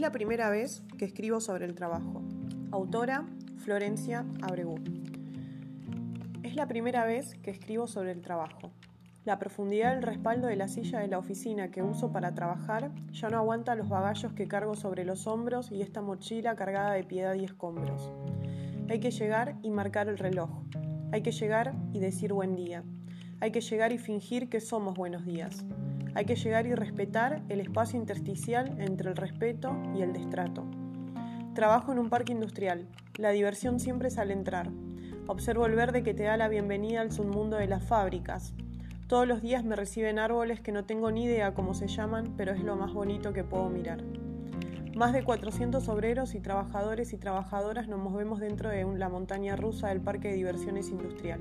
la primera vez que escribo sobre el trabajo. Autora Florencia Abregu. Es la primera vez que escribo sobre el trabajo. La profundidad del respaldo de la silla de la oficina que uso para trabajar ya no aguanta los bagallos que cargo sobre los hombros y esta mochila cargada de piedad y escombros. Hay que llegar y marcar el reloj. Hay que llegar y decir buen día. Hay que llegar y fingir que somos buenos días. Hay que llegar y respetar el espacio intersticial entre el respeto y el destrato. Trabajo en un parque industrial. La diversión siempre es al entrar. Observo el verde que te da la bienvenida al submundo de las fábricas. Todos los días me reciben árboles que no tengo ni idea cómo se llaman, pero es lo más bonito que puedo mirar. Más de 400 obreros y trabajadores y trabajadoras nos movemos dentro de la montaña rusa del Parque de Diversiones Industrial.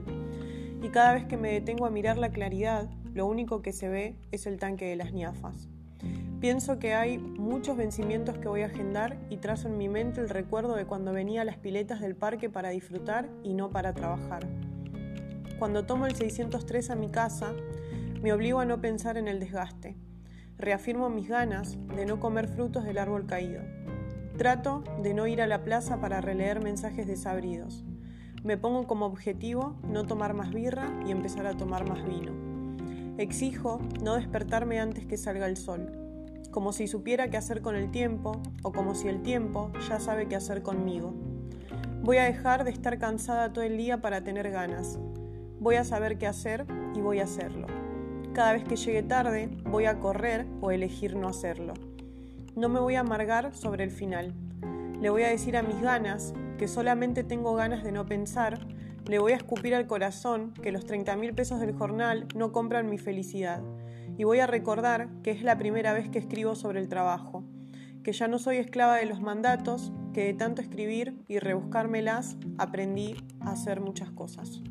Y cada vez que me detengo a mirar la claridad, lo único que se ve es el tanque de las ñafas. Pienso que hay muchos vencimientos que voy a agendar y trazo en mi mente el recuerdo de cuando venía a las piletas del parque para disfrutar y no para trabajar. Cuando tomo el 603 a mi casa, me obligo a no pensar en el desgaste. Reafirmo mis ganas de no comer frutos del árbol caído. Trato de no ir a la plaza para releer mensajes desabridos. Me pongo como objetivo no tomar más birra y empezar a tomar más vino. Exijo no despertarme antes que salga el sol, como si supiera qué hacer con el tiempo o como si el tiempo ya sabe qué hacer conmigo. Voy a dejar de estar cansada todo el día para tener ganas. Voy a saber qué hacer y voy a hacerlo. Cada vez que llegue tarde, voy a correr o elegir no hacerlo. No me voy a amargar sobre el final. Le voy a decir a mis ganas que solamente tengo ganas de no pensar le voy a escupir al corazón que los 30 mil pesos del jornal no compran mi felicidad. Y voy a recordar que es la primera vez que escribo sobre el trabajo, que ya no soy esclava de los mandatos, que de tanto escribir y rebuscármelas aprendí a hacer muchas cosas.